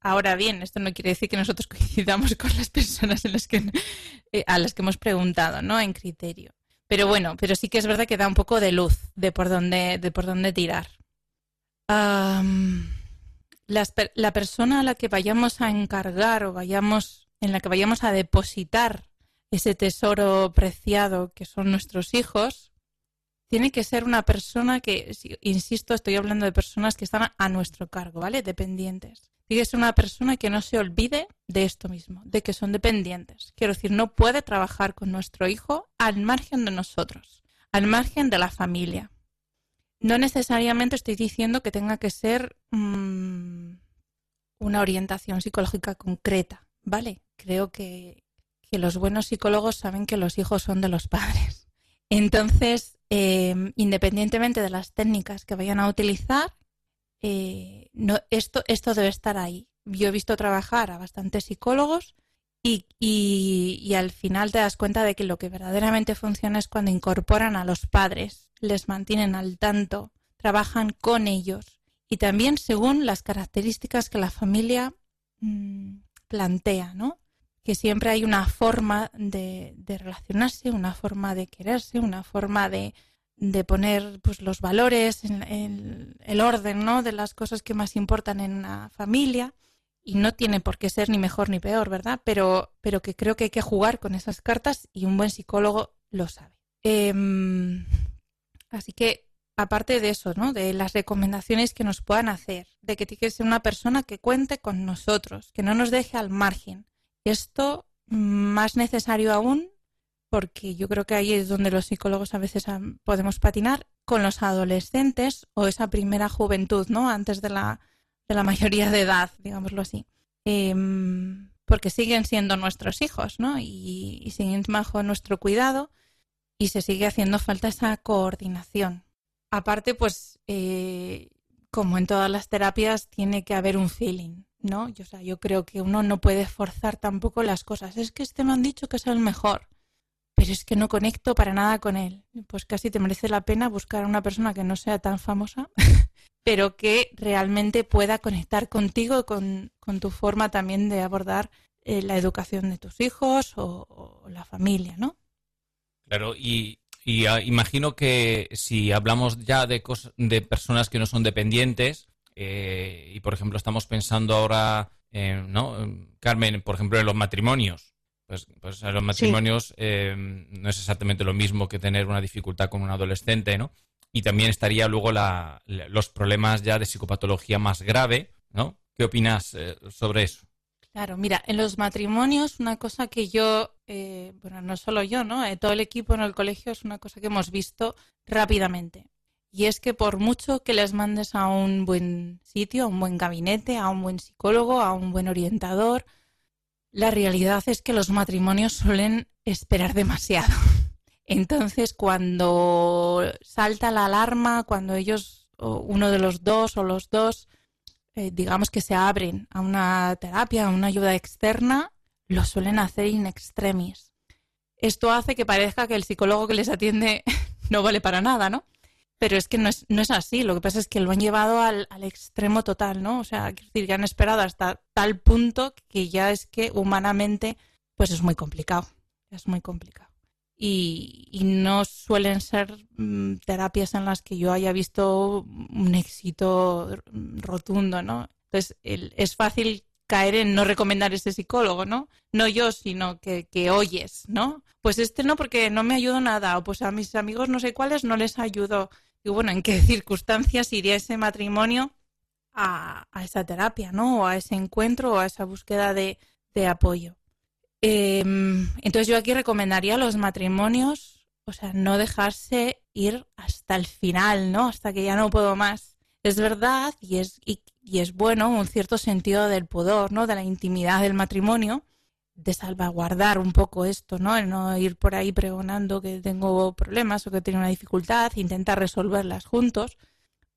Ahora bien, esto no quiere decir que nosotros coincidamos con las personas eh, a las que hemos preguntado, ¿no? En criterio. Pero bueno, pero sí que es verdad que da un poco de luz de por dónde, de por dónde tirar. Las per- la persona a la que vayamos a encargar o vayamos, en la que vayamos a depositar ese tesoro preciado que son nuestros hijos, tiene que ser una persona que, si- insisto, estoy hablando de personas que están a nuestro cargo, ¿vale? Dependientes. Tiene que ser una persona que no se olvide de esto mismo, de que son dependientes. Quiero decir, no puede trabajar con nuestro hijo al margen de nosotros, al margen de la familia. No necesariamente estoy diciendo que tenga que ser mm, una orientación psicológica concreta, ¿vale? Creo que, que los buenos psicólogos saben que los hijos son de los padres. Entonces, eh, independientemente de las técnicas que vayan a utilizar, eh, no, esto, esto debe estar ahí. Yo he visto trabajar a bastantes psicólogos y, y- y al final te das cuenta de que lo que verdaderamente funciona es cuando incorporan a los padres, les mantienen al tanto, trabajan con ellos y también según las características que la familia mm, plantea, ¿no? Que siempre hay una forma de, de relacionarse, una forma de quererse, una forma de, de poner pues los valores, en, el orden ¿no? de las cosas que más importan en una familia. Y no tiene por qué ser ni mejor ni peor, ¿verdad? Pero, pero que creo que hay que jugar con esas cartas y un buen psicólogo lo sabe. Em, así que, aparte de eso, ¿no? De las recomendaciones que nos puedan hacer, de que tiene que ser una persona que cuente con nosotros, que no nos deje al margen. Esto mm, más necesario aún porque yo creo que ahí es donde los psicólogos a veces podemos patinar con los adolescentes o esa primera juventud, ¿no? Antes de la, de la mayoría de edad, digámoslo así. Em, porque siguen siendo nuestros hijos, ¿no? Y, y siguen bajo nuestro cuidado y se sigue haciendo falta esa coordinación. Aparte, pues, eh, como en todas las terapias, tiene que haber un feeling, ¿no? Yo, o sea, yo creo que uno no puede forzar tampoco las cosas. Es que este me han dicho que es el mejor pero es que no conecto para nada con él. Pues casi te merece la pena buscar a una persona que no sea tan famosa, pero que realmente pueda conectar contigo con, con tu forma también de abordar eh, la educación de tus hijos o, la familia, ¿no? Claro, y, ah, imagino que si hablamos ya de, cos- de personas que no son dependientes, eh, y por ejemplo estamos pensando ahora, ¿no? Carmen, por ejemplo, en los matrimonios. Pues, pues en los matrimonios eh, no es exactamente lo mismo que tener una dificultad con un adolescente, ¿no? Y también estaría luego la- la- los problemas ya de psicopatología más grave, ¿no? ¿Qué opinas eh, sobre eso? Claro, mira, en los matrimonios una cosa que yo, eh, bueno, no solo yo, ¿no? Eh, todo el equipo en el colegio es una cosa que hemos visto rápidamente. Y es que por mucho que les mandes a un buen sitio, a un buen gabinete, a un buen psicólogo, a un buen orientador, la realidad es que los matrimonios suelen esperar demasiado. Entonces, cuando salta la alarma, cuando ellos, o uno de los dos o los dos, eh, digamos que se abren a una terapia, a una ayuda externa, lo suelen hacer in extremis. Esto hace que parezca que el psicólogo que les atiende no vale para nada, ¿no? Pero es que no es, no es así. Lo que pasa es que lo han llevado al, al extremo total, ¿no? O sea, quiero decir, que han esperado hasta tal punto que ya es que humanamente, pues es muy complicado. Es muy complicado. Y, y no suelen ser mm, terapias en las que yo haya visto un éxito rotundo, ¿no? Entonces, el- es fácil caer en no recomendar ese psicólogo, ¿no? No yo, sino que, que oyes, ¿no? Pues este no, porque no me ayudó nada, o pues a mis amigos no sé cuáles no les ayudó. Y bueno, ¿en qué circunstancias iría ese matrimonio a, a esa terapia, ¿no? O a ese encuentro o a esa búsqueda de, de apoyo. Eh, entonces yo aquí recomendaría a los matrimonios, o sea, no dejarse ir hasta el final, ¿no? Hasta que ya no puedo más. Es verdad y es, y, y es bueno un cierto sentido del pudor, ¿no? De la intimidad del matrimonio, de salvaguardar un poco esto, ¿no? El no ir por ahí pregonando que tengo problemas o que tengo una dificultad, intentar resolverlas juntos.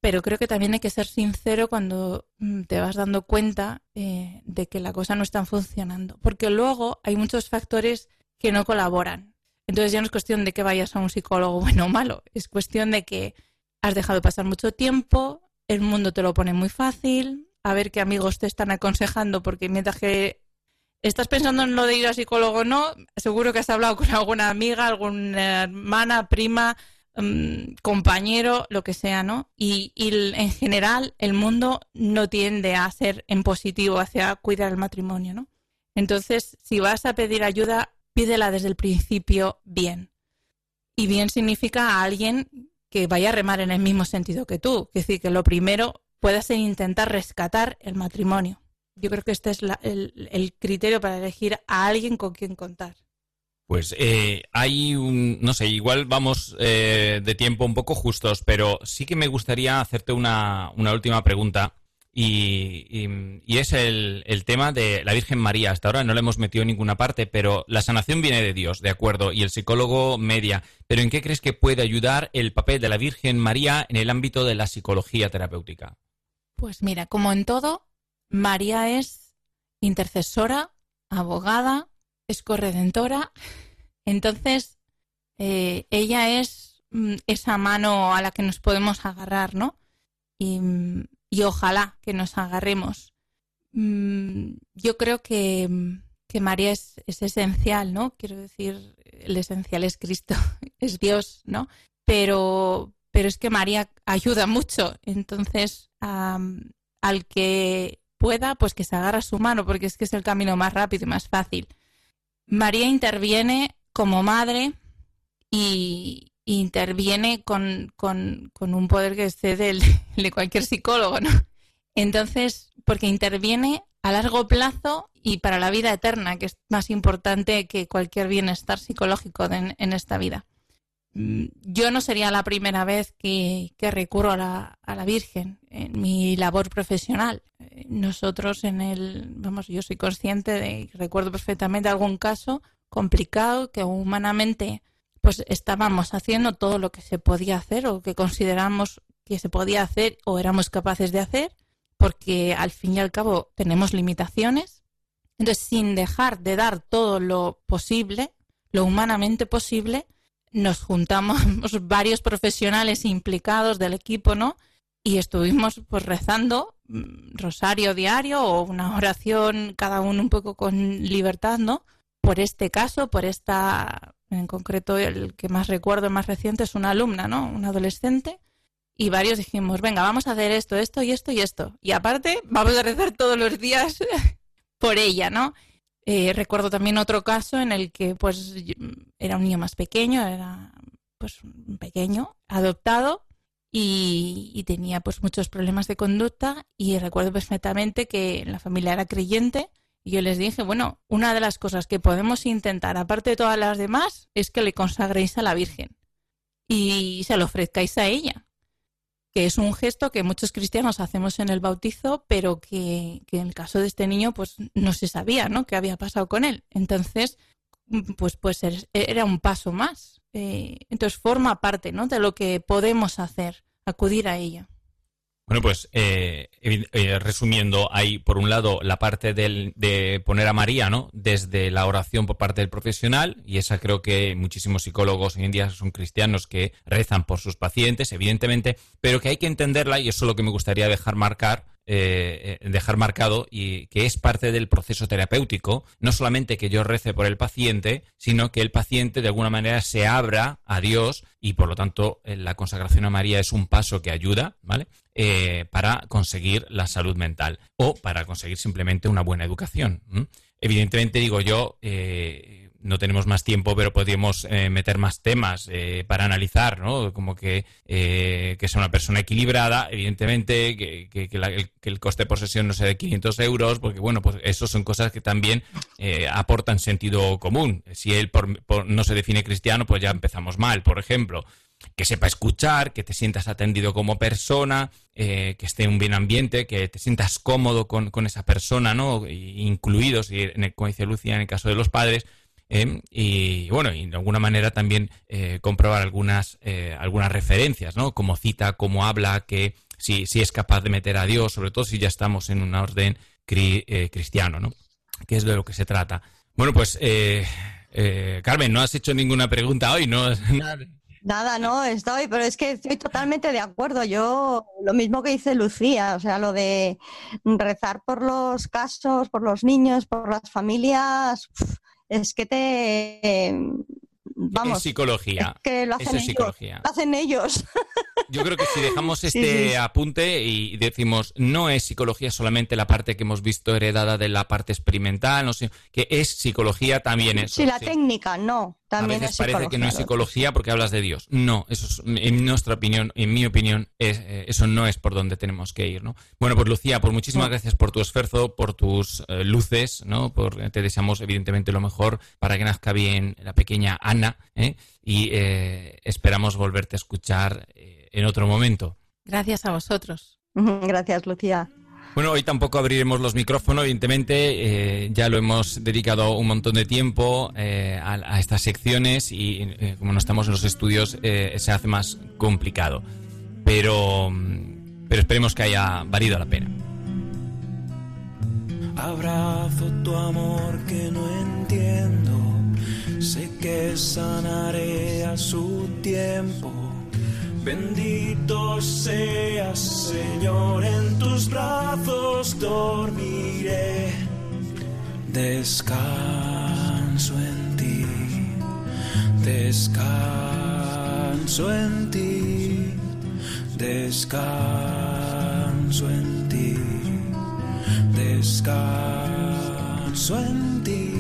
Pero creo que también hay que ser sincero cuando mm, te vas dando cuenta eh, de que la cosa no está funcionando. Porque luego hay muchos factores que no colaboran. Entonces ya no es cuestión de que vayas a un psicólogo bueno o malo, es cuestión de que has dejado pasar mucho tiempo, el mundo te lo pone muy fácil, a ver qué amigos te están aconsejando, porque mientras que estás pensando en lo de ir a psicólogo o no, seguro que has hablado con alguna amiga, alguna hermana, prima, mm, compañero, lo que sea, ¿no? Y, y en general el mundo no tiende a ser en positivo hacia cuidar el matrimonio, ¿no? Entonces, si vas a pedir ayuda, pídela desde el principio bien. Y bien significa a alguien que vaya a remar en el mismo sentido que tú. Es decir, que lo primero pueda ser intentar rescatar el matrimonio. Yo creo que este es el, criterio para elegir a alguien con quien contar. Pues eh, hay un, no sé, igual vamos eh, de tiempo un poco justos, pero sí que me gustaría hacerte una, una última pregunta y, es el, tema de la Virgen María. Hasta ahora no la hemos metido en ninguna parte, pero la sanación viene de Dios, de acuerdo, y el psicólogo media. Pero ¿en qué crees que puede ayudar el papel de la Virgen María en el ámbito de la psicología terapéutica? Pues mira, como en todo, María es intercesora, abogada, es corredentora. Entonces, eh, ella es mm, esa mano a la que nos podemos agarrar, ¿no? Y mm, ojalá que nos agarremos. Mm, yo creo que, María es, esencial, ¿no? Quiero decir, el esencial es Cristo, es Dios, ¿no? Pero, pero es que María ayuda mucho. Entonces, al que pueda, pues que se agarra su mano, porque es que es el camino más rápido y más fácil. María interviene como madre y, interviene con, un poder que excede el de cualquier psicólogo, ¿no? Entonces, porque interviene a largo plazo y para la vida eterna, que es más importante que cualquier bienestar psicológico en esta vida. Mm, yo no sería la primera vez que, recurro a la, a la, Virgen en mi labor profesional. Nosotros en el, vamos, yo soy consciente de, recuerdo perfectamente algún caso complicado que humanamente pues estábamos haciendo todo lo que se podía hacer o que consideramos que se podía hacer o éramos capaces de hacer, porque al fin y al cabo tenemos limitaciones. Entonces, sin dejar de dar todo lo posible, lo humanamente posible, nos juntamos varios profesionales implicados del equipo, ¿no? Y estuvimos pues rezando mm, rosario diario o una oración cada uno un poco con libertad, ¿no? Por este caso, por esta en concreto el que más recuerdo, más reciente, es una alumna, ¿no? Un adolescente. Y varios dijimos, venga, vamos a hacer esto, esto y esto y esto. Y aparte, vamos a rezar todos los días por ella, ¿no? Eh, recuerdo también otro caso en el que, pues, era un niño más pequeño, era, pues, pequeño, adoptado, y, y, tenía, pues, muchos problemas de conducta. Y recuerdo perfectamente que la familia era creyente y yo les dije, bueno, una de las cosas que podemos intentar, aparte de todas las demás, es que le consagréis a la Virgen y se lo ofrezcáis a ella, que es un gesto que muchos cristianos hacemos en el bautizo, pero que, en el caso de este niño, pues no se sabía, ¿no? ¿Qué había pasado con él? Entonces, pues, pues era un paso más. Eh, entonces forma parte, ¿no? De lo que podemos hacer, acudir a ella. Bueno, pues eh, eh, resumiendo, hay por un lado la parte de poner a María, ¿no? Desde la oración por parte del profesional, y esa creo que muchísimos psicólogos hoy en día son cristianos que rezan por sus pacientes, evidentemente, pero que hay que entenderla, y eso es lo que me gustaría dejar marcar, eh, eh, dejar marcado y que es parte del proceso terapéutico, no solamente que yo rece por el paciente, sino que el paciente de alguna manera se abra a Dios y por lo tanto eh, la consagración a María es un paso que ayuda, ¿vale? Para conseguir la salud mental o para conseguir simplemente una buena educación. Evidentemente digo yo, no tenemos más tiempo, pero podríamos eh, meter más temas eh, para analizar, ¿no? Como que, eh, que sea una persona equilibrada, evidentemente, que, el, coste de posesión no sea de 500 euros, porque, bueno, pues eso son cosas que también aportan sentido común. Si él no se define cristiano, pues ya empezamos mal, por ejemplo. Que sepa escuchar, que te sientas atendido como persona, que esté en un bien ambiente, que te sientas cómodo con, con esa persona, ¿no? Incluidos, y en el, como dice Lucia, en el caso de los padres, eh, y bueno, y de alguna manera también eh, comprobar algunas, eh, algunas referencias, ¿no? Como cita, como habla, que si, si es capaz de meter a Dios, sobre todo si ya estamos en un orden cristiano, ¿no? Que es de lo que se trata. Bueno, pues, Carmen, no has hecho ninguna pregunta hoy, ¿no? Nada, no, estoy, pero es que estoy totalmente de acuerdo. Yo, lo mismo que dice Lucía, o sea, lo de rezar por los casos, por los niños, por las familias, es que te. Vamos. es psicología. es que lo hacen es ellos. psicología. Lo hacen ellos. Yo creo que si dejamos Sí, este sí. apunte y decimos no es psicología solamente la parte que hemos visto heredada de la parte experimental, no sé, que es psicología también eso. Sí, la sí. técnica, no. A También veces es parece que no es psicología porque hablas de Dios. No, eso es, en nuestra opinión, en mi opinión, es, eh, eso no es por donde tenemos que ir, ¿no? Bueno, pues Lucía, pues muchísimas gracias por tu esfuerzo, por tus eh, luces, ¿no? Por, te deseamos evidentemente lo mejor para que nazca bien la pequeña Ana, ¿eh? Y eh, esperamos volverte a escuchar eh, en otro momento. Gracias a vosotros. Gracias, Lucía. Bueno, hoy tampoco abriremos los micrófonos, evidentemente, eh, ya lo hemos dedicado un montón de tiempo eh, a, estas secciones y eh, como no estamos en los estudios se hace más complicado. Pero, pero esperemos que haya valido la pena. Abrazo tu amor que no entiendo. Sé que sanaré a su tiempo. Bendito seas, Señor, en tus brazos dormiré. Descanso en ti, descanso en ti, descanso en ti descanso en ti.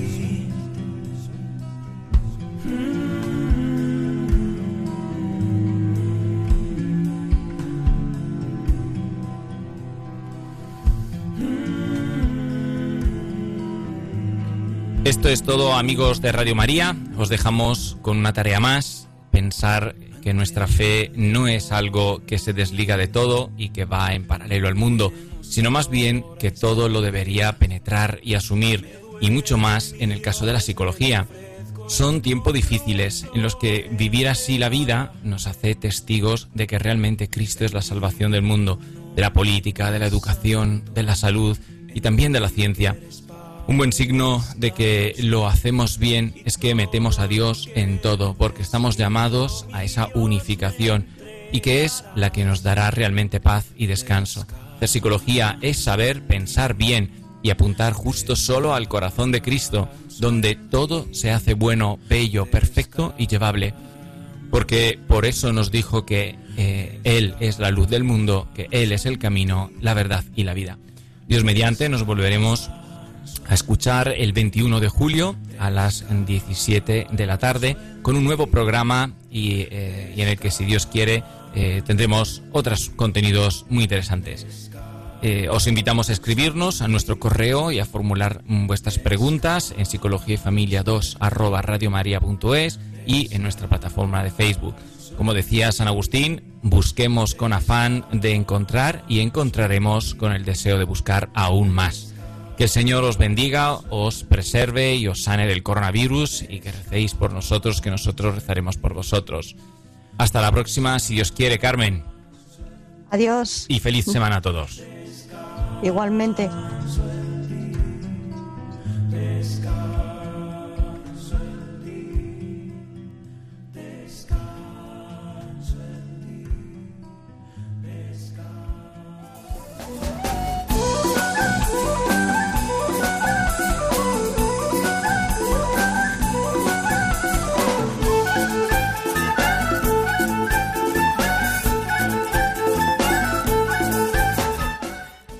Esto es todo, amigos de Radio María. Os dejamos con una tarea más, pensar que nuestra fe no es algo que se desliga de todo y que va en paralelo al mundo, sino más bien que todo lo debería penetrar y asumir, y mucho más en el caso de la psicología. Son tiempos difíciles en los que vivir así la vida nos hace testigos de que realmente Cristo es la salvación del mundo, de la política, de la educación, de la salud y también de la ciencia. Un buen signo de que lo hacemos bien es que metemos a Dios en todo, porque estamos llamados a esa unificación y que es la que nos dará realmente paz y descanso. La psicología es saber pensar bien y apuntar justo solo al corazón de Cristo, donde todo se hace bueno, bello, perfecto y llevable. Porque por eso nos dijo que eh, Él es la luz del mundo, que Él es el camino, la verdad y la vida. Dios mediante nos volveremos a escuchar el 21 de julio a las 17 de la tarde con un nuevo programa y, eh, en el que, si Dios quiere, eh, tendremos otros contenidos muy interesantes. Eh, os invitamos a escribirnos a nuestro correo y a formular vuestras preguntas en psicología y familia 2 arroba radiomaria.es y en nuestra plataforma de Facebook. Como decía San Agustín, busquemos con afán de encontrar y encontraremos con el deseo de buscar aún más. Que el Señor os bendiga, os preserve y os sane del coronavirus y que recéis por nosotros, que nosotros rezaremos por vosotros. Hasta la próxima, si Dios quiere, Carmen, Adiós. y feliz semana a todos. Igualmente.